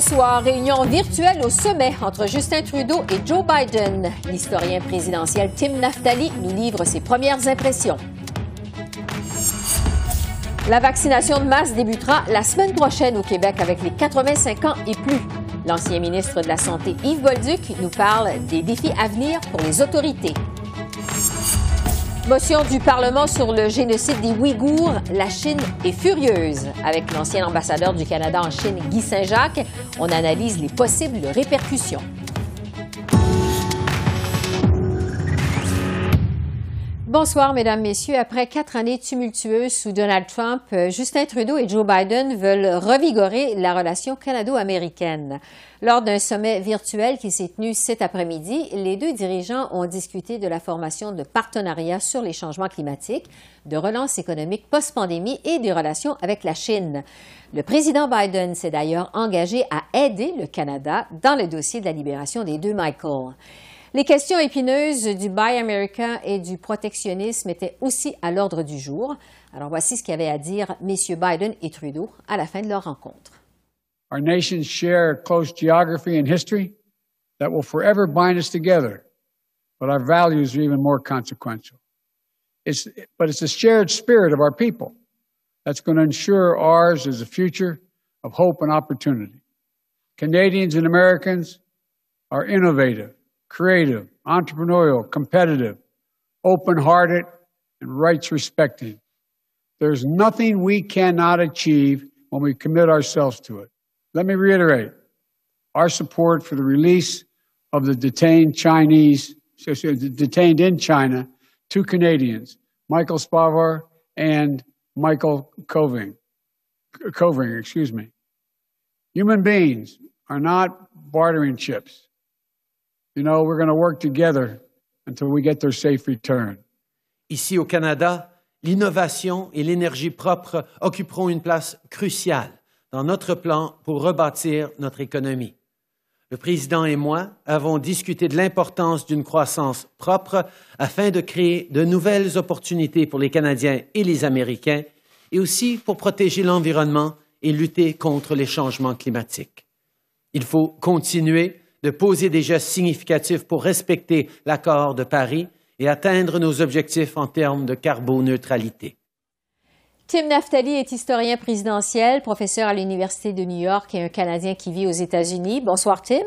Ce soir, réunion virtuelle au sommet entre Justin Trudeau et Joe Biden. L'historien présidentiel Tim Naftali nous livre ses premières impressions. La vaccination de masse débutera la semaine prochaine au Québec avec les 85 ans et plus. L'ancien ministre de la Santé Yves Bolduc nous parle des défis à venir pour les autorités. Motion du Parlement sur le génocide des Ouïghours. La Chine est furieuse. Avec l'ancien ambassadeur du Canada en Chine, Guy Saint-Jacques, on analyse les possibles répercussions. Bonsoir, Mesdames, Messieurs. Après quatre années tumultueuses sous Donald Trump, euh, Justin Trudeau et Joe Biden veulent revigorer la relation canado-américaine. Lors d'un sommet virtuel qui s'est tenu cet après-midi, les deux dirigeants ont discuté de la formation de partenariats sur les changements climatiques, de relance économique post-pandémie et des relations avec la Chine. Le président Biden s'est d'ailleurs engagé à aider le Canada dans le dossier de la libération des deux Michael. Les questions épineuses du Buy America et du protectionnisme étaient aussi à l'ordre du jour. Alors voici ce qu'avaient à dire messieurs Biden et Trudeau à la fin de leur rencontre. Our nations share close geography and history that will forever bind us together, but our values are even more consequential. It's, but it's the shared spirit of our people that's going to ensure ours is a future of hope and opportunity. Canadians and Americans are innovative, creative, entrepreneurial, competitive, open hearted, and rights respecting. There's nothing we cannot achieve when we commit ourselves to it. Let me reiterate our support for the release of the detained Chinese, detained in China, two Canadians, Michael Spavar and Michael Coving. Coving, excuse me. Human beings are not bartering chips. You know, we're going to work together until we get their safe return. Ici au Canada, l'innovation et l'énergie propre occuperont une place cruciale dans notre plan pour rebâtir notre économie. Le président et moi avons discuté de l'importance d'une croissance propre afin de créer de nouvelles opportunités pour les Canadiens et les Américains et aussi pour protéger l'environnement et lutter contre les changements climatiques. Il faut continuer de poser des gestes significatifs pour respecter l'accord de Paris et atteindre nos objectifs en termes de carboneutralité. Tim Naftali est historien présidentiel, professeur à l'Université de New York et un Canadien qui vit aux États-Unis. Bonsoir, Tim.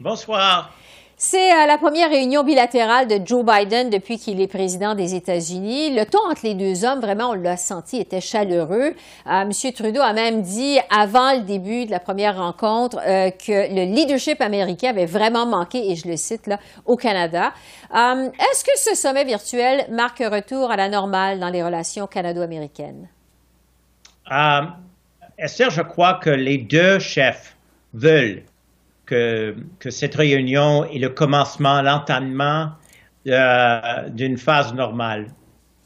Bonsoir. C'est euh, la première réunion bilatérale de Joe Biden depuis qu'il est président des États-Unis. Le ton entre les deux hommes, vraiment, on l'a senti, était chaleureux. Monsieur Trudeau a même dit, avant le début de la première rencontre, euh, que le leadership américain avait vraiment manqué, et je le cite là, au Canada. Euh, Est-ce que ce sommet virtuel marque un retour à la normale dans les relations canado-américaines? Euh, Esther, je crois que les deux chefs veulent que, cette réunion est le commencement, l'entamement euh, d'une phase normale,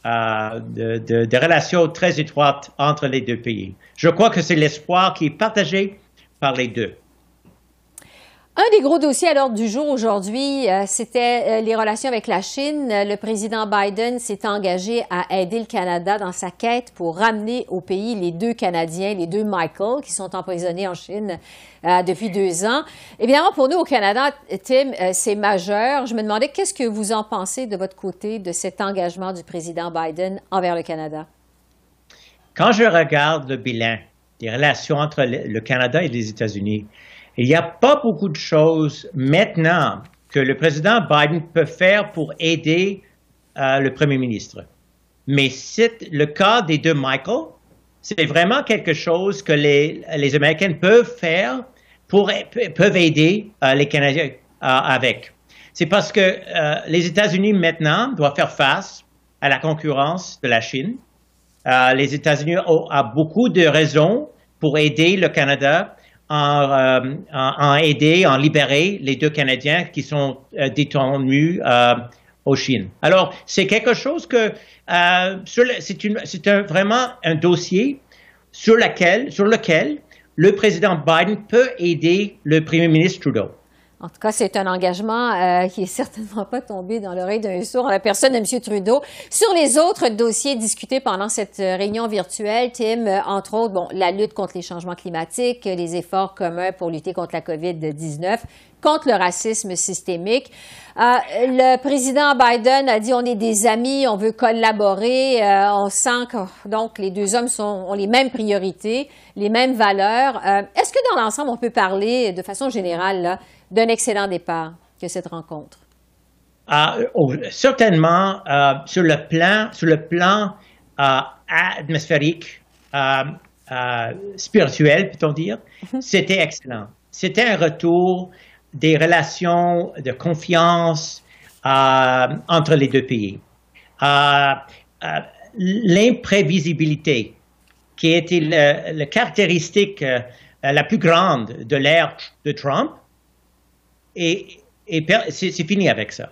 euh, de, de, de, relations très étroites entre les deux pays. Je crois que c'est l'espoir qui est partagé par les deux. Un des gros dossiers à l'ordre du jour aujourd'hui, euh, c'était euh, les relations avec la Chine. Le président Biden s'est engagé à aider le Canada dans sa quête pour ramener au pays les deux Canadiens, les deux Michael, qui sont emprisonnés en Chine euh, depuis deux ans. Évidemment, pour nous au Canada, Tim, c'est majeur. Je me demandais qu'est-ce que vous en pensez de votre côté de cet engagement du président Biden envers le Canada? Quand je regarde le bilan des relations entre le Canada et les États-Unis, il n'y a pas beaucoup de choses maintenant que le président Biden peut faire pour aider euh, le premier ministre. Mais c'est le cas des deux Michael. C'est vraiment quelque chose que les, Américains peuvent faire pour peuvent aider euh, les Canadiens euh, avec. C'est parce que les États-Unis maintenant doivent faire face à la concurrence de la Chine. Les États-Unis ont beaucoup de raisons pour aider le Canada en, euh, en, aider, en libérer les deux Canadiens qui sont euh, détenus euh, aux Chine. Alors, c'est quelque chose que c'est vraiment un dossier sur lequel, sur lequel le président Biden peut aider le premier ministre Trudeau. En tout cas, c'est un engagement euh, qui est certainement pas tombé dans l'oreille d'un sourd en la personne de M. Trudeau. Sur les autres dossiers discutés pendant cette euh, réunion virtuelle, Tim, euh, entre autres, bon, la lutte contre les changements climatiques, les efforts communs pour lutter contre la COVID-19, contre le racisme systémique. le président Biden a dit on est des amis, on veut collaborer, on sent que donc les deux hommes sont, ont les mêmes priorités, les mêmes valeurs. Est-ce que dans l'ensemble, on peut parler de façon générale d'un excellent départ que cette rencontre? Ah, oh, certainement, euh, sur le plan, sur le plan euh, atmosphérique, euh, spirituel, peut-on dire, mhm. c'était excellent. C'était un retour des relations de confiance entre les deux pays. L'imprévisibilité, qui était la caractéristique la plus grande de l'ère de Trump, et, c'est fini avec ça.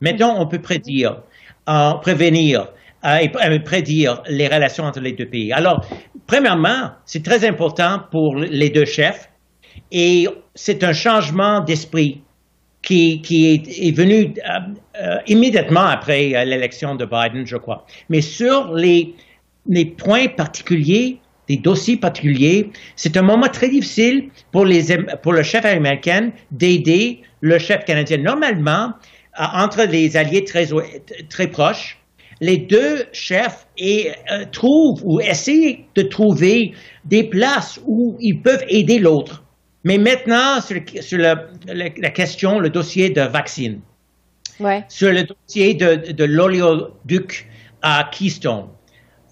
Maintenant, on peut prédire, euh, prévenir euh, et euh, prédire les relations entre les deux pays. Alors, premièrement, c'est très important pour les deux chefs et c'est un changement d'esprit qui, est, venu immédiatement après l'élection de Biden, je crois. Mais sur les, points particuliers, des dossiers particuliers, c'est un moment très difficile pour, le chef américain d'aider le chef canadien. Normalement, euh, entre les alliés très, proches, les deux chefs euh, trouvent ou essaient de trouver des places où ils peuvent aider l'autre. Mais maintenant, sur, la, question, le dossier de vaccine, sur le dossier de, de l'oléoduc à Keystone,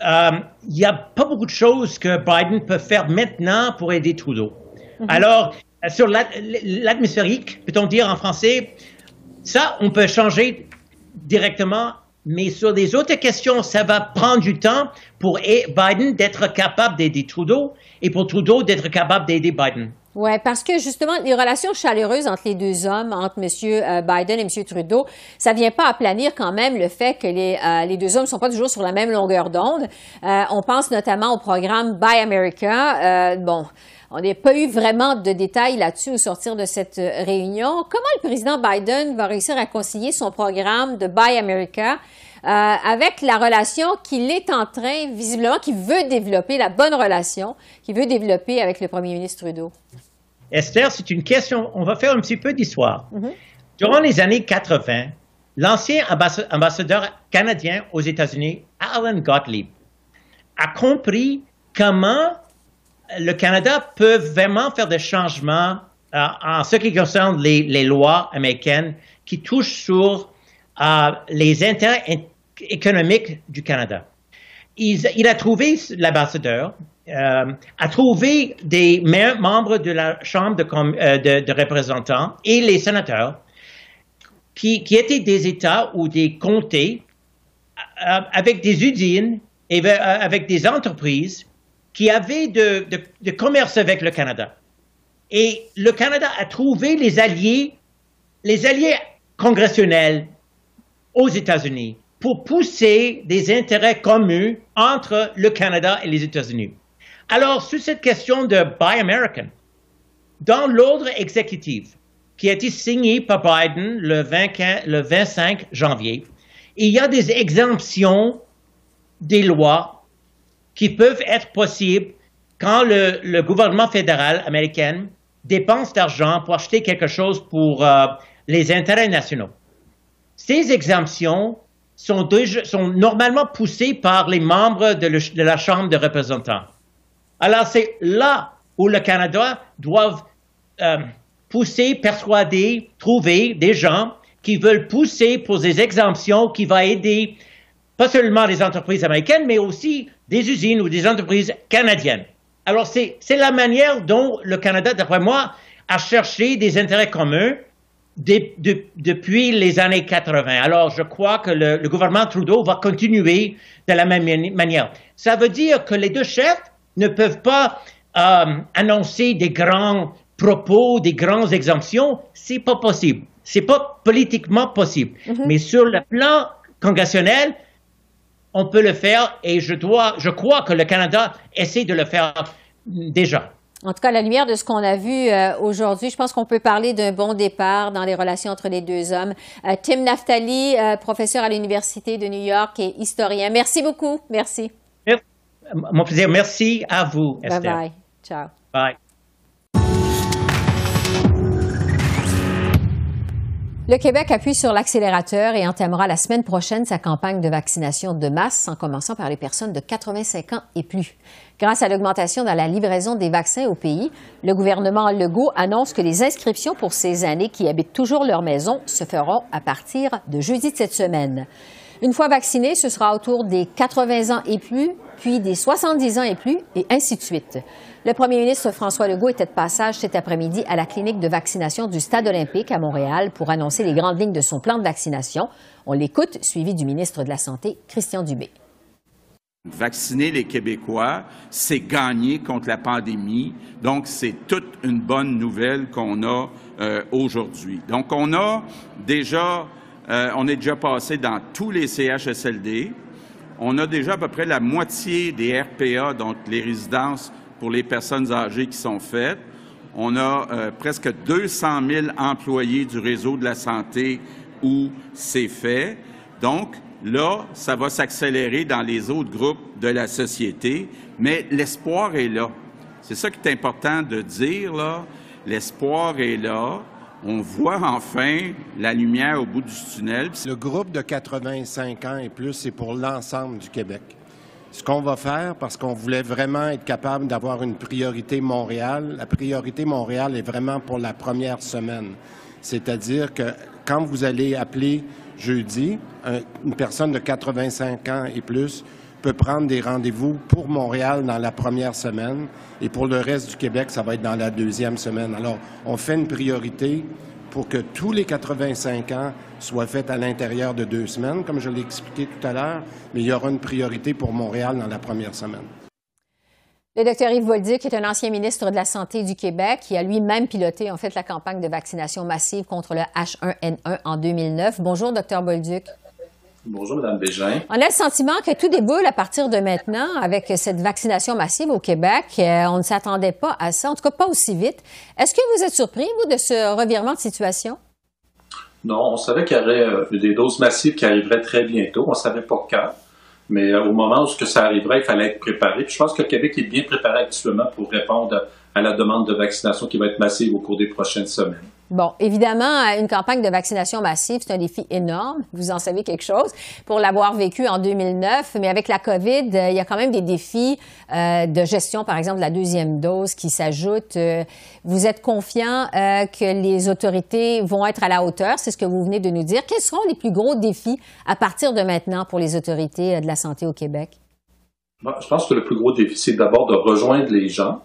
euh, il n'y a pas beaucoup de choses que Biden peut faire maintenant pour aider Trudeau. Mhm. Alors, sur l'atmosphérique, peut-on dire en français, ça, on peut changer directement, mais sur les autres questions, ça va prendre du temps pour Biden d'être capable d'aider Trudeau et pour Trudeau d'être capable d'aider Biden. Oui, parce que justement, les relations chaleureuses entre les deux hommes, entre M. Euh, Biden et M. Trudeau, ça vient pas aplanir quand même le fait que les, euh, les deux hommes sont pas toujours sur la même longueur d'onde. Euh, on pense notamment au programme Buy America. bon, on n'a pas eu vraiment de détails là-dessus au sortir de cette réunion. Comment le président Biden va réussir à concilier son programme de Buy America avec la relation qu'il est en train, visiblement, qu'il veut développer, la bonne relation qu'il veut développer avec le premier ministre Trudeau? Esther, c'est une question, on va faire un petit peu d'histoire. Mhm. Durant les années 80, l'ancien ambassadeur canadien aux États-Unis, Alan Gottlieb, a compris comment le Canada peut vraiment faire des changements euh, en ce qui concerne les, lois américaines qui touchent sur euh, les intérêts économiques du Canada. il a trouvé l'ambassadeur euh, a trouvé des membres de la Chambre euh, de, représentants et les sénateurs qui, étaient des États ou des comtés euh, avec des usines et avec des entreprises qui avaient de, de, commerce avec le Canada. Et le Canada a trouvé les alliés, les alliés congressionnels aux États-Unis pour pousser des intérêts communs entre le Canada et les États-Unis. Alors, sur cette question de Buy American, dans l'ordre exécutif qui a été signé par Biden le, 25 janvier, il y a des exemptions des lois qui peuvent être possibles quand le, gouvernement fédéral américain dépense d'argent pour acheter quelque chose pour euh, les intérêts nationaux. Ces exemptions sont, sont, normalement poussées par les membres de la Chambre des représentants. Alors c'est là où le Canada doit euh, pousser, persuader, trouver des gens qui veulent pousser pour des exemptions qui vont aider pas seulement les entreprises américaines, mais aussi des usines ou des entreprises canadiennes. Alors c'est la manière dont le Canada, d'après moi, a cherché des intérêts communs depuis les années 80. Alors, je crois que le, le, gouvernement Trudeau va continuer de la même manière. Ça veut dire que les deux chefs ne peuvent pas euh, annoncer des grands propos, des grandes exemptions, c'est pas possible. c'est pas politiquement possible. Mm-hmm. Mais sur le plan congressionnel, on peut le faire et je dois, je crois que le Canada essaie de le faire déjà. En tout cas, à la lumière de ce qu'on a vu euh, aujourd'hui, je pense qu'on peut parler d'un bon départ dans les relations entre les deux hommes. Euh, Tim Naftali, professeur à l'Université de New York et historien. Merci beaucoup. Merci. Mon plaisir. Merci à vous, Esther. Bye bye. Ciao. Bye. Le Québec appuie sur l'accélérateur et entamera la semaine prochaine sa campagne de vaccination de masse, en commençant par les personnes de 85 ans et plus. Grâce à l'augmentation dans la livraison des vaccins au pays, le gouvernement Legault annonce que les inscriptions pour ces années qui habitent toujours leur maison se feront à partir de jeudi de cette semaine. Une fois vaccinés, ce sera autour des 80 ans et plus, puis des 70 ans et plus, et ainsi de suite. Le premier ministre François Legault était de passage cet après-midi à la clinique de vaccination du Stade olympique à Montréal pour annoncer les grandes lignes de son plan de vaccination. On l'écoute, suivi du ministre de la Santé, Christian Dubé. Vacciner les Québécois, c'est gagner contre la pandémie. Donc, c'est toute une bonne nouvelle qu'on a euh, aujourd'hui. Donc, on a déjà euh, on est déjà passé dans tous les CHSLD. On a déjà à peu près la moitié des RPA, donc les résidences pour les personnes âgées qui sont faites. On a euh, presque 200 000 employés du réseau de la santé où c'est fait. Donc, là, ça va s'accélérer dans les autres groupes de la société, mais l'espoir est là. C'est ça qui est important de dire, là. L'espoir est là on voit enfin la lumière au bout du tunnel. Le groupe de 85 ans et plus, c'est pour l'ensemble du Québec. Ce qu'on va faire, parce qu'on voulait vraiment être capable d'avoir une priorité Montréal, la priorité Montréal est vraiment pour la première semaine. C'est-à-dire que quand vous allez appeler jeudi, une personne de 85 ans et plus peut prendre des rendez-vous pour Montréal dans la première semaine et pour le reste du Québec, ça va être dans la deuxième semaine. Alors, on fait une priorité pour que tous les 85 ans soient faits à l'intérieur de deux semaines, comme je l'ai expliqué tout à l'heure, mais il y aura une priorité pour Montréal dans la première semaine. Le docteur Yves Bolduc est un ancien ministre de la Santé du Québec qui a lui-même piloté en fait la campagne de vaccination massive contre le H1N1 en 2009. Bonjour, docteur Bolduc. Bonjour, Mme Bégin. On a le sentiment que tout déboule à partir de maintenant avec cette vaccination massive au Québec. Euh, on ne s'attendait pas à ça, en tout cas pas aussi vite. Est-ce que vous êtes surpris, vous, de ce revirement de situation? Non, on savait qu'il y aurait euh, des doses massives qui arriveraient très bientôt. On ne savait pas quand. Mais euh, au moment où ça arriverait, il fallait être préparé. je pense que le Québec est bien préparé actuellement pour répondre à la demande de vaccination qui va être massive au cours des prochaines semaines. Bon, évidemment, une campagne de vaccination massive, c'est un défi énorme. Vous en savez quelque chose pour l'avoir vécu en 2009. Mais avec la COVID, euh, il y a quand même des défis euh, de gestion, par exemple, de la deuxième dose qui s'ajoutent. Euh, vous êtes confiant que les autorités vont être à la hauteur? C'est ce que vous venez de nous dire. Quels seront les plus gros défis à partir de maintenant pour les autorités de la santé au Québec? je pense que le plus gros défi, c'est d'abord de rejoindre les gens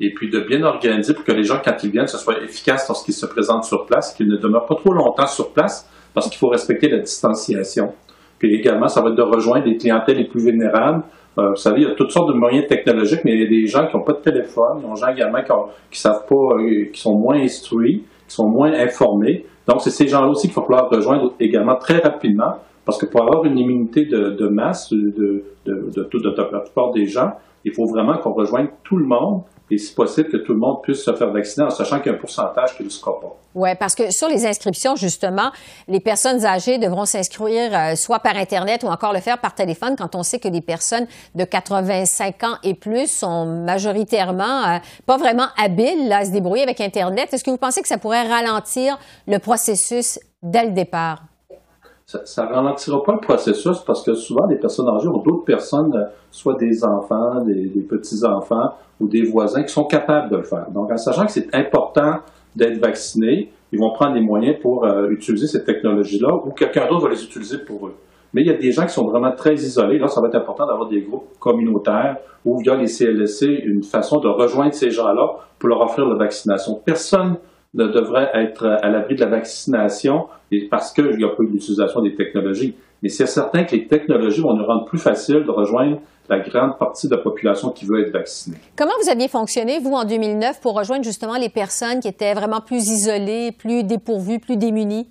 et puis de bien organiser pour que les gens, quand ils viennent, ce soit efficace lorsqu'ils se présentent sur place, qu'ils ne demeurent pas trop longtemps sur place, parce qu'il faut respecter la distanciation. Puis également, ça va être de rejoindre les clientèles les plus vulnérables. Euh, vous savez, il y a toutes sortes de moyens technologiques, mais il y a des gens qui n'ont pas de téléphone, il y a des gens également qui, ne savent pas, euh, qui sont moins instruits, qui sont moins informés. Donc, c'est ces gens-là aussi qu'il va falloir rejoindre également très rapidement, parce que pour avoir une immunité de, masse de, de, de, de, la des gens, il faut vraiment qu'on rejoigne tout le monde et si possible que tout le monde puisse se faire vacciner en sachant qu'il y a un pourcentage qui ne le sera pas. Oui, parce que sur les inscriptions, justement, les personnes âgées devront s'inscrire euh, soit par Internet ou encore le faire par téléphone quand on sait que les personnes de 85 ans et plus sont majoritairement euh, pas vraiment habiles à se débrouiller avec Internet. Est-ce que vous pensez que ça pourrait ralentir le processus dès le départ? Ça ne ralentira pas le processus parce que souvent, les personnes âgées ont d'autres personnes, euh, soit des enfants, des, petits-enfants ou des voisins qui sont capables de le faire. Donc, en sachant que c'est important d'être vacciné, ils vont prendre les moyens pour euh, utiliser cette technologie-là ou quelqu'un d'autre va les utiliser pour eux. Mais il y a des gens qui sont vraiment très isolés. Là, ça va être important d'avoir des groupes communautaires ou via les CLSC, une façon de rejoindre ces gens-là pour leur offrir la vaccination. Personne ne devrait être à l'abri de la vaccination parce qu'il n'y a pas eu d'utilisation des technologies. Mais c'est certain que les technologies vont nous rendre plus facile de rejoindre la grande partie de la population qui veut être vaccinée. Comment vous aviez fonctionné, vous, en 2009, pour rejoindre justement les personnes qui étaient vraiment plus isolées, plus dépourvues, plus démunies?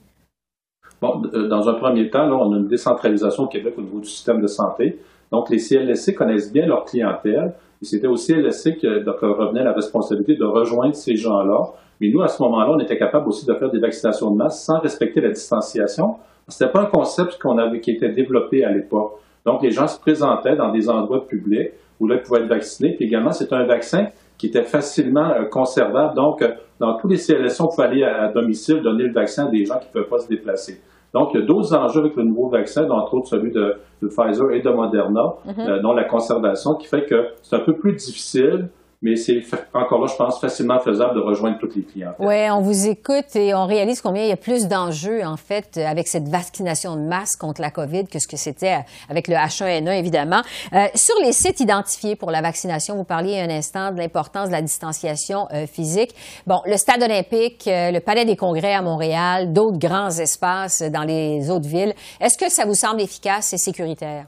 Bon, euh, dans un premier temps, là, on a une décentralisation au Québec au niveau du système de santé. Donc, les CLSC connaissent bien leur clientèle. Et c'était au CLSC que donc, revenait la responsabilité de rejoindre ces gens-là. Mais nous, à ce moment-là, on était capable aussi de faire des vaccinations de masse sans respecter la distanciation. C'était pas un concept qu'on avait, qui était développé à l'époque. Donc, les gens se présentaient dans des endroits publics où là, ils pouvaient être vaccinés. Puis également, c'est un vaccin qui était facilement euh, conservable. Donc, euh, dans tous les CLSC, on pouvait aller à, domicile donner le vaccin à des gens qui ne peuvent pas se déplacer. Donc, il y a d'autres enjeux avec le nouveau vaccin, entre autres celui de, Pfizer et de Moderna, euh, dont la conservation, qui fait que c'est un peu plus difficile mais c'est encore là, je pense, facilement faisable de rejoindre toutes les clients. Oui, on vous écoute et on réalise combien il y a plus d'enjeux, en fait, avec cette vaccination de masse contre la COVID que ce que c'était avec le H1N1, évidemment. Euh, sur les sites identifiés pour la vaccination, vous parliez un instant de l'importance de la distanciation euh, physique. Bon, le Stade olympique, euh, le Palais des congrès à Montréal, d'autres grands espaces dans les autres villes. Est-ce que ça vous semble efficace et sécuritaire?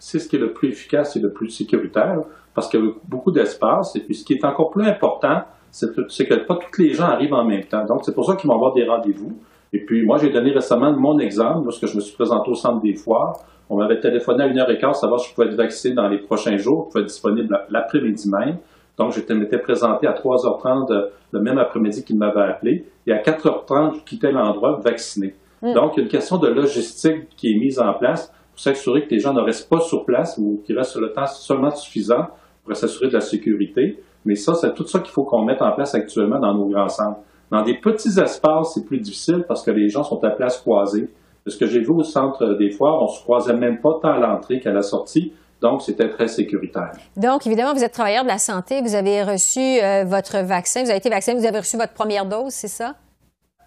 C'est ce qui est le plus efficace et le plus sécuritaire parce qu'il y a beaucoup d'espace. Et puis, ce qui est encore plus important, c'est que pas tous les gens arrivent en même temps. Donc, c'est pour ça qu'ils vont avoir des rendez-vous. Et puis, moi, j'ai donné récemment mon exemple, lorsque je me suis présenté au centre des foires. On m'avait téléphoné à une heure et quart, savoir si je pouvais être vacciné dans les prochains jours, pouvais être disponible l'après-midi même. Donc, je m'étais présenté à 3h30 le même après-midi qu'il m'avait appelé. Et à 4h30, je quittais l'endroit vacciné. Mm. Donc, il y a une question de logistique qui est mise en place pour s'assurer que les gens ne restent pas sur place ou qu'ils restent sur le temps seulement suffisant pour s'assurer de la sécurité. Mais ça, c'est tout ça qu'il faut qu'on mette en place actuellement dans nos grands centres. Dans des petits espaces, c'est plus difficile parce que les gens sont à place croisée. Ce que j'ai vu au centre des foires, on se croisait même pas tant à l'entrée qu'à la sortie. Donc, c'était très sécuritaire. Donc, évidemment, vous êtes travailleur de la santé, vous avez reçu euh, votre vaccin, vous avez été vacciné, vous avez reçu votre première dose, c'est ça?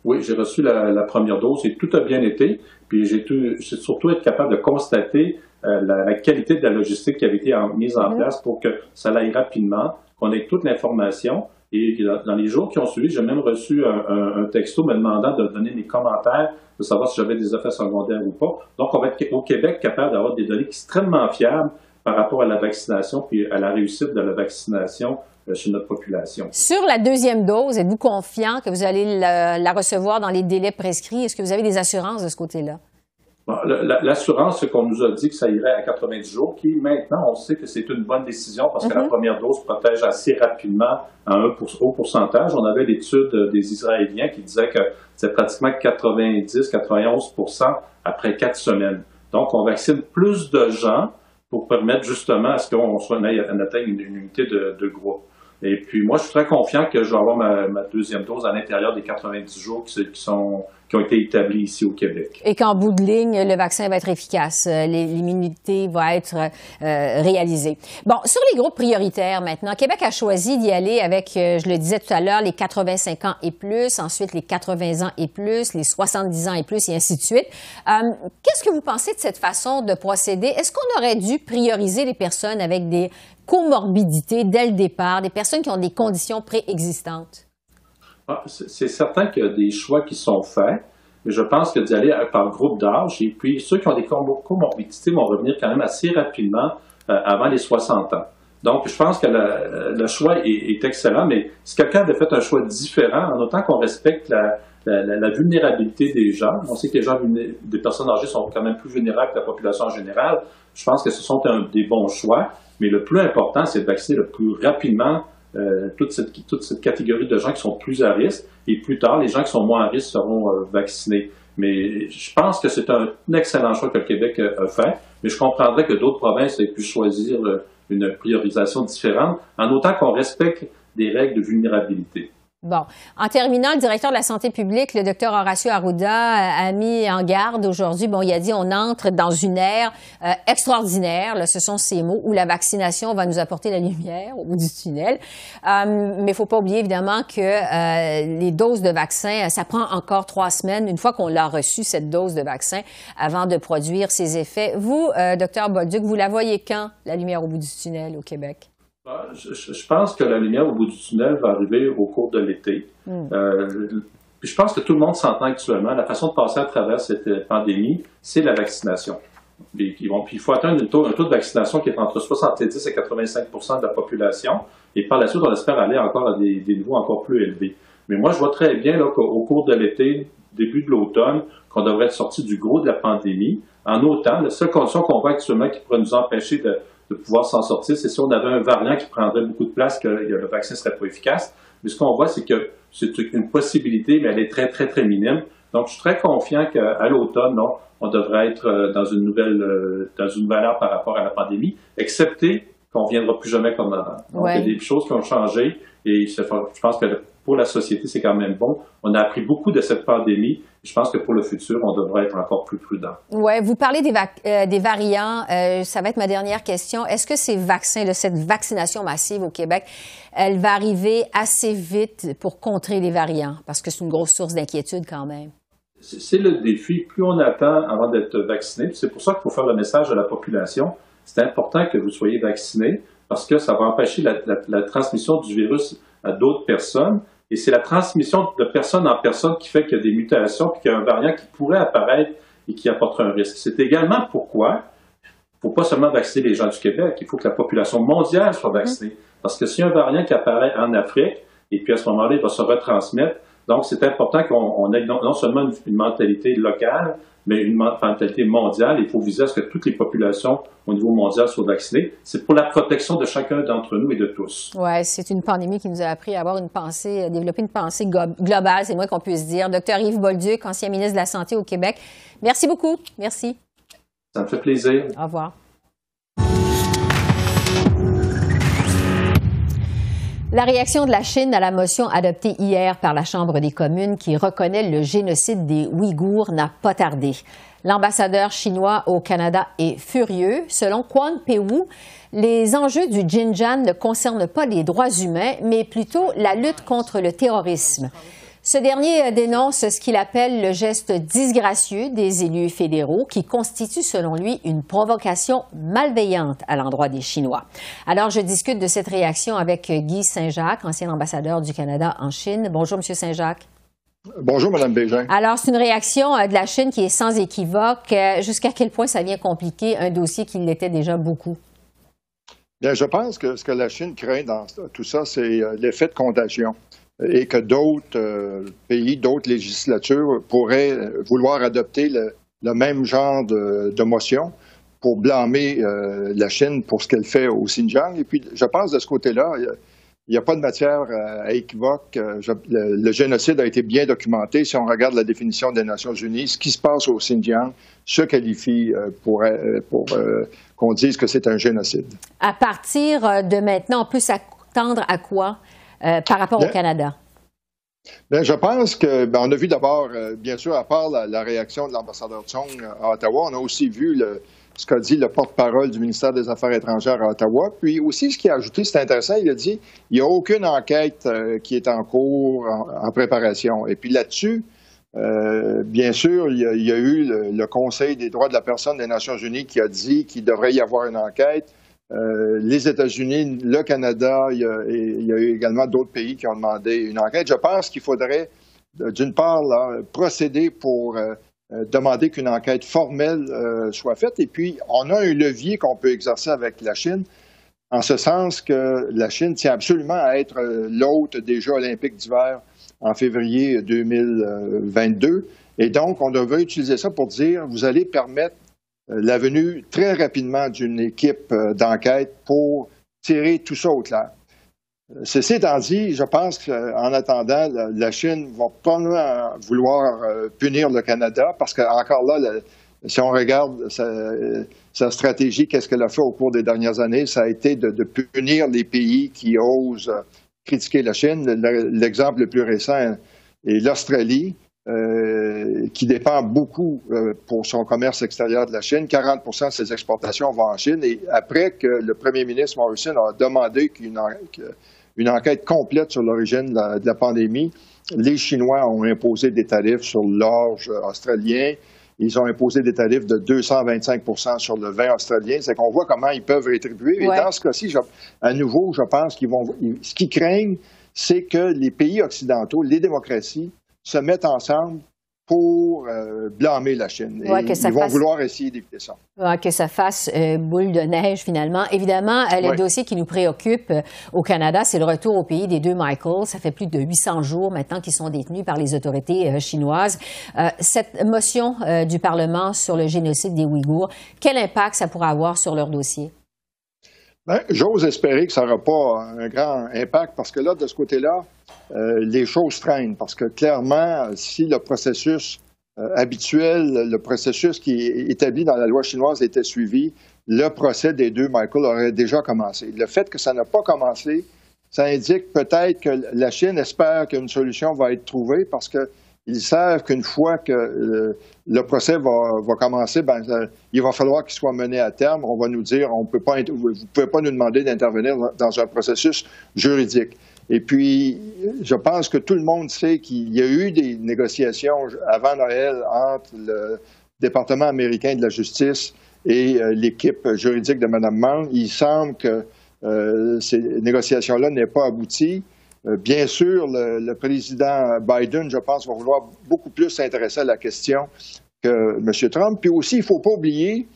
Oui, j'ai reçu la, première dose et tout a bien été. Puis j'ai surtout été capable de constater euh, la, qualité de la logistique qui avait été mise en mhm. place pour que ça aille rapidement, qu'on ait toute l'information. Et dans les jours qui ont suivi, j'ai même reçu un, texto me demandant de donner mes commentaires, de savoir si j'avais des effets secondaires ou pas. Donc, on va être au Québec capable d'avoir des données extrêmement fiables par rapport à la vaccination puis à la réussite de la vaccination euh, chez notre population. Sur la deuxième dose, êtes-vous confiant que vous allez la recevoir dans les délais prescrits? Est-ce que vous avez des assurances de ce côté-là? L'assurance, c'est qu'on nous a dit que ça irait à 90 jours, qui maintenant, on sait que c'est une bonne décision parce que la mhm. première dose protège assez rapidement à un haut pourcentage. On avait l'étude des Israéliens qui disaient que c'est pratiquement 90-91% après quatre semaines. Donc, on vaccine plus de gens pour permettre justement à ce qu'on atteigne une, unité de, de groupe. Et puis moi, je suis très confiant que je vais avoir ma, deuxième dose à l'intérieur des 90 jours qui, sont, qui ont été établis ici au Québec. Et qu'en bout de ligne, le vaccin va être efficace, euh, l'immunité va être euh, réalisée. Bon, sur les groupes prioritaires maintenant, Québec a choisi d'y aller avec, euh, je le disais tout à l'heure, les 85 ans et plus, ensuite les 80 ans et plus, les 70 ans et plus, et ainsi de suite. Qu'est-ce que vous pensez de cette façon de procéder? Est-ce qu'on aurait dû prioriser les personnes avec des comorbidités dès le départ, des personnes qui ont des conditions préexistantes? Ah, c'est certain qu'il y a des choix qui sont faits, mais je pense que d'y aller par groupe d'âge, et puis ceux qui ont des comorbidités vont revenir quand même assez rapidement euh, avant les 60 ans. Donc, je pense que le, choix est, excellent, mais si quelqu'un avait fait un choix différent, en autant qu'on respecte la, vulnérabilité des gens, on sait que les gens, des personnes âgées sont quand même plus vulnérables que la population en général, je pense que ce sont des bons choix. Mais le plus important, c'est de vacciner le plus rapidement euh, toute, cette, catégorie de gens qui sont plus à risque. Et plus tard, les gens qui sont moins à risque seront euh, vaccinés. Mais je pense que c'est un, excellent choix que le Québec euh, a fait. Mais je comprendrais que d'autres provinces aient pu choisir une priorisation différente, en autant qu'on respecte des règles de vulnérabilité. Bon. En terminant, le directeur de la santé publique, le docteur Horacio Arruda, a mis en garde aujourd'hui. Bon, il a dit on entre dans une ère euh, extraordinaire. Ce sont ces mots où la vaccination va nous apporter la lumière au bout du tunnel. Euh, mais il faut pas oublier évidemment que euh, les doses de vaccin, ça prend encore trois semaines une fois qu'on l'a reçu cette dose de vaccin avant de produire ses effets. Vous, docteur Bolduc, vous la voyez quand la lumière au bout du tunnel au Québec? Je, pense que la lumière au bout du tunnel va arriver au cours de l'été. Euh, Puis je pense que tout le monde s'entend actuellement. La façon de passer à travers cette pandémie, c'est la vaccination. puis il faut atteindre un taux, de vaccination qui est entre 70 et 85% de la population. Et par la suite, on espère aller encore à des, niveaux encore plus élevés. Mais moi, je vois très bien qu'au cours de l'été, début de l'automne, qu'on devrait être sorti du gros de la pandémie. En automne, la seule condition qu'on voit actuellement qui pourrait nous empêcher de, pouvoir s'en sortir, c'est si on avait un variant qui prendrait beaucoup de place, que le vaccin ne serait pas efficace. Mais ce qu'on voit, c'est que c'est une possibilité, mais elle est très, très, très minime. Donc, je suis très confiant qu'à l'automne, on devrait être euh, dans une nouvelle, euh, dans une valeur par rapport à la pandémie, excepté qu'on ne viendra plus jamais comme avant. Donc, il y a des choses qui ont changé et je pense que pour la société, c'est quand même bon. On a appris beaucoup de cette pandémie. Je pense que pour le futur, on devrait être encore plus prudent. Oui, vous parlez des, euh, des variants. Euh, ça va être ma dernière question. Est-ce que ces vaccins, cette vaccination massive au Québec, elle va arriver assez vite pour contrer les variants? Parce que c'est une grosse source d'inquiétude quand même. C'est le défi. Plus on attend avant d'être vacciné, c'est pour ça qu'il faut faire le message à la population. C'est important que vous soyez vacciné parce que ça va empêcher la transmission du virus à d'autres personnes. Et c'est la transmission de personne en personne qui fait qu'il y a des mutations puis qu'il y a un variant qui pourrait apparaître et qui apporterait un risque. C'est également pourquoi il ne faut pas seulement vacciner les gens du Québec, il faut que la population mondiale soit vaccinée. Parce que s'il y a un variant qui apparaît en Afrique, et puis à ce moment-là, il va se retransmettre, donc c'est important qu'on ait non, seulement une mentalité locale, mais une mentalité mondiale. Il faut viser à ce que toutes les populations au niveau mondial soient vaccinées. C'est pour la protection de chacun d'entre nous et de tous. Oui, c'est une pandémie qui nous a appris à avoir une pensée, à développer une pensée globale, c'est moins qu'on puisse dire. Docteur Yves Bolduc, ancien ministre de la Santé au Québec. Merci beaucoup. Merci. Ça me fait plaisir. Au revoir. La réaction de la Chine à la motion adoptée hier par la Chambre des communes qui reconnaît le génocide des Ouïghours n'a pas tardé. L'ambassadeur chinois au Canada est furieux. Selon Quan Peiwu, les enjeux du Xinjiang ne concernent pas les droits humains, mais plutôt la lutte contre le terrorisme. Ce dernier dénonce ce qu'il appelle le geste disgracieux des élus fédéraux qui constitue selon lui une provocation malveillante à l'endroit des Chinois. Alors je discute de cette réaction avec Guy Saint-Jacques, ancien ambassadeur du Canada en Chine. Bonjour Monsieur Saint-Jacques. Bonjour, Mme Bégin. Alors, c'est une réaction euh, de la Chine qui est sans équivoque. Euh, jusqu'à quel point ça vient compliquer un dossier qui l'était déjà beaucoup? Bien, je pense que ce que la Chine craint dans tout ça, c'est euh, l'effet de contagion et que d'autres euh, pays, d'autres législatures pourraient vouloir adopter le, même genre de, motion pour blâmer euh, la Chine pour ce qu'elle fait au Xinjiang. Et puis, je pense de ce côté-là, il n'y a, pas de matière euh, à équivoque. le, génocide a été bien documenté. Si on regarde la définition des Nations Unies, ce qui se passe au Xinjiang se qualifie pour qu'on dise que c'est un génocide. À partir de maintenant, on peut s'attendre à quoi? Euh, par rapport au Canada? Bien, je pense que ben, on a vu d'abord, euh, bien sûr, à part la, réaction de l'ambassadeur Tsong à Ottawa, on a aussi vu ce qu'a dit le porte-parole du ministère des Affaires étrangères à Ottawa. Puis aussi, ce qu'il a ajouté, c'est intéressant, il a dit il n'y a aucune enquête euh, qui est en cours, en, préparation. Et puis là-dessus, bien sûr, il y, a, eu le, Conseil des droits de la personne des Nations unies qui a dit qu'il devrait y avoir une enquête. Euh, les États-Unis, le Canada, il y, a, eu également d'autres pays qui ont demandé une enquête. Je pense qu'il faudrait, euh, d'une part, procéder pour euh, demander qu'une enquête formelle soit faite. Et puis, on a un levier qu'on peut exercer avec la Chine, en ce sens que la Chine tient absolument à être l'hôte des Jeux olympiques d'hiver en février 2022. Et donc, on devrait utiliser ça pour dire, vous allez permettre la venue très rapidement d'une équipe euh, d'enquête pour tirer tout ça au clair. Euh, ceci étant dit, je pense qu'en attendant, la Chine va pas vouloir punir le Canada parce qu'encore là, si on regarde sa, stratégie, qu'est-ce qu'elle a fait au cours des dernières années, ça a été de punir les pays qui osent critiquer la Chine. L'exemple le plus récent est l'Australie. Euh, qui dépend beaucoup euh, pour son commerce extérieur de la Chine. 40% de ses exportations vont en Chine. Et après que le premier ministre Morrison a demandé qu'une une enquête complète sur l'origine de, la pandémie, les Chinois ont imposé des tarifs sur l'orge australien. Ils ont imposé des tarifs de 225 sur le vin australien. C'est qu'on voit comment ils peuvent rétribuer. Et dans ce cas-ci, à nouveau, je pense qu'ils vont. Ce qu'ils craignent, c'est que les pays occidentaux, les démocraties, se mettent ensemble pour euh, blâmer la Chine. Ouais, ils vont vouloir essayer d'éviter ça. Ouais, que ça fasse euh, boule de neige finalement. Évidemment, euh, le Ouais. dossier qui nous préoccupe au Canada, c'est le retour au pays des deux Michael. Ça fait plus de 800 jours maintenant qu'ils sont détenus par les autorités chinoises. Cette motion du Parlement sur le génocide des Ouïghours, quel impact ça pourra avoir sur leur dossier? Ben, J'ose espérer que ça n'aura pas un grand impact parce que là, de ce côté-là, euh, les choses traînent. Parce que clairement, si le processus euh, habituel, le processus qui est établi dans la loi chinoise était suivi, le procès des deux Michael aurait déjà commencé. Le fait que ça n'a pas commencé, ça indique peut-être que la Chine espère qu'une solution va être trouvée parce que ils savent qu'une fois que euh, le procès va, commencer, ben, euh, il va falloir qu'il soit mené à terme. On va nous dire, on peut pas, vous ne pouvez pas nous demander d'intervenir dans un processus juridique. Et puis, je pense que tout le monde sait qu'il y a eu des négociations avant Noël entre le département américain de la justice et euh, l'équipe juridique de Mme Mang. Il semble que ces négociations-là n'aient pas abouti. Euh, Bien sûr, le, président Biden, je pense, va vouloir beaucoup plus s'intéresser à la question que M. Trump. Puis aussi, il ne faut pas oublier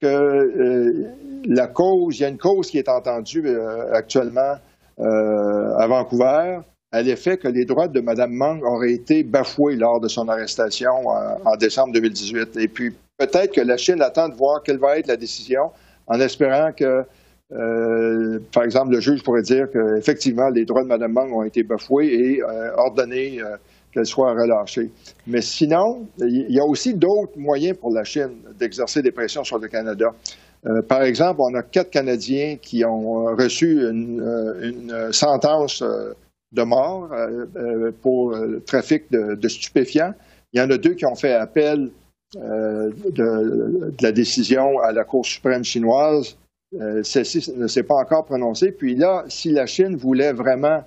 que euh, la cause, il y a une cause qui est entendue euh, actuellement à Vancouver à l'effet que les droits de Mme Mang auraient été bafoués lors de son arrestation en, en décembre 2018. Et puis, peut-être que la Chine attend de voir quelle va être la décision en espérant que euh, par exemple, le juge pourrait dire qu'effectivement, les droits de Mme Mang ont été bafoués et euh, ordonner euh, qu'elle soit relâchée. Mais sinon, il y a aussi d'autres moyens pour la Chine d'exercer des pressions sur le Canada. Euh, par exemple, on a quatre Canadiens qui ont reçu une, sentence de mort pour trafic de, stupéfiants. Il y en a deux qui ont fait appel de la décision à la Cour suprême chinoise. Euh, Celle-ci ne s'est pas encore prononcée. Puis là, si la Chine voulait vraiment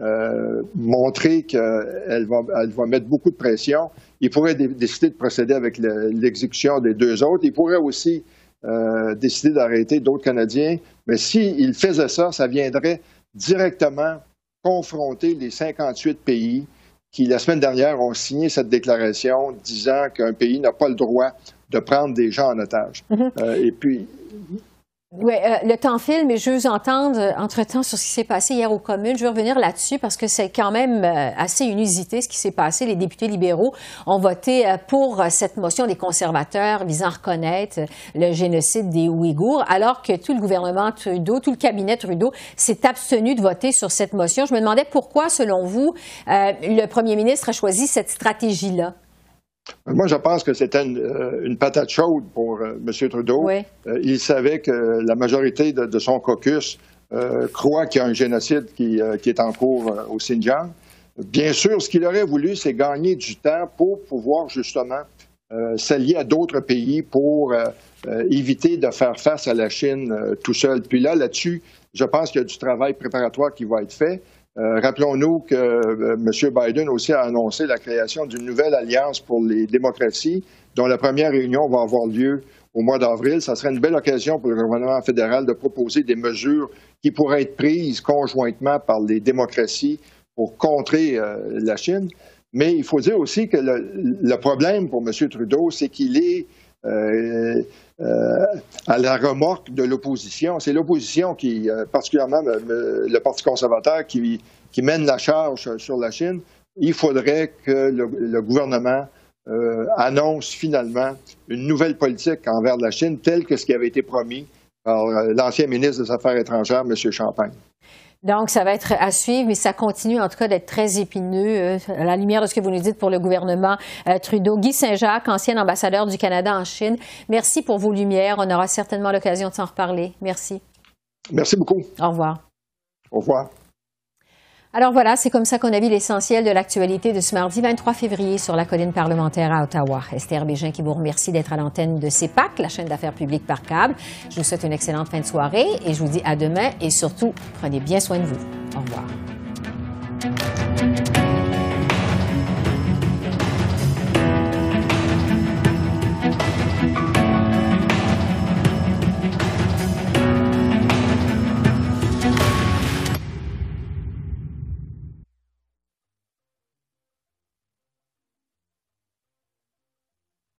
euh, montrer qu'elle va, elle va mettre beaucoup de pression, il pourrait dé- décider de procéder avec le- l'exécution des deux autres. Il pourrait aussi euh, décider d'arrêter d'autres Canadiens. Mais s'il faisait ça, ça viendrait directement confronter les 58 pays qui, la semaine dernière, ont signé cette déclaration disant qu'un pays n'a pas le droit de prendre des gens en otage. Euh, et puis, Oui, le temps file, mais je veux entendre euh, entre-temps sur ce qui s'est passé hier aux communes. Je veux revenir là-dessus parce que c'est quand même euh, assez inusité ce qui s'est passé. Les députés libéraux ont voté euh, pour euh, cette motion des conservateurs visant à reconnaître euh, le génocide des Ouïghours, alors que tout le gouvernement Trudeau, tout le cabinet Trudeau s'est abstenu de voter sur cette motion. Je me demandais pourquoi, selon vous, euh, le premier ministre a choisi cette stratégie-là? Moi, je pense que c'était une, euh, une patate chaude pour euh, M. Trudeau. Oui. Euh, il savait que la majorité de, de son caucus euh, croit qu'il y a un génocide qui, qui est en cours au Xinjiang. Bien sûr, ce qu'il aurait voulu, c'est gagner du temps pour pouvoir justement euh, s'allier à d'autres pays pour euh, éviter de faire face à la Chine tout seul. Puis là, là-dessus, je pense qu'il y a du travail préparatoire qui va être fait. Euh, Rappelons-nous que euh, M. Biden aussi a annoncé la création d'une nouvelle alliance pour les démocraties, dont la première réunion va avoir lieu au mois d'avril. Ça serait une belle occasion pour le gouvernement fédéral de proposer des mesures qui pourraient être prises conjointement par les démocraties pour contrer euh, la Chine. Mais il faut dire aussi que le, le problème pour M. Trudeau, c'est qu'il est à la remorque de l'opposition. C'est l'opposition qui, euh, particulièrement euh, le Parti conservateur, qui, mène la charge sur la Chine. Il faudrait que le, gouvernement euh, annonce finalement une nouvelle politique envers la Chine, telle que ce qui avait été promis par euh, l'ancien ministre des Affaires étrangères, M. Champagne. Donc, ça va être à suivre, mais ça continue en tout cas d'être très épineux euh, à la lumière de ce que vous nous dites pour le gouvernement euh, Trudeau. Guy Saint-Jacques, ancien ambassadeur du Canada en Chine, merci pour vos lumières. On aura certainement l'occasion de s'en reparler. Merci. Merci beaucoup. Au revoir. Au revoir. Alors voilà, c'est comme ça qu'on a vu l'essentiel de l'actualité de ce mardi 23 février sur la colline parlementaire à Ottawa. Esther Bégin qui vous remercie d'être à l'antenne de CEPAC, la chaîne d'affaires publiques par câble. Je vous souhaite une excellente fin de soirée et je vous dis à demain et surtout, prenez bien soin de vous. Au revoir.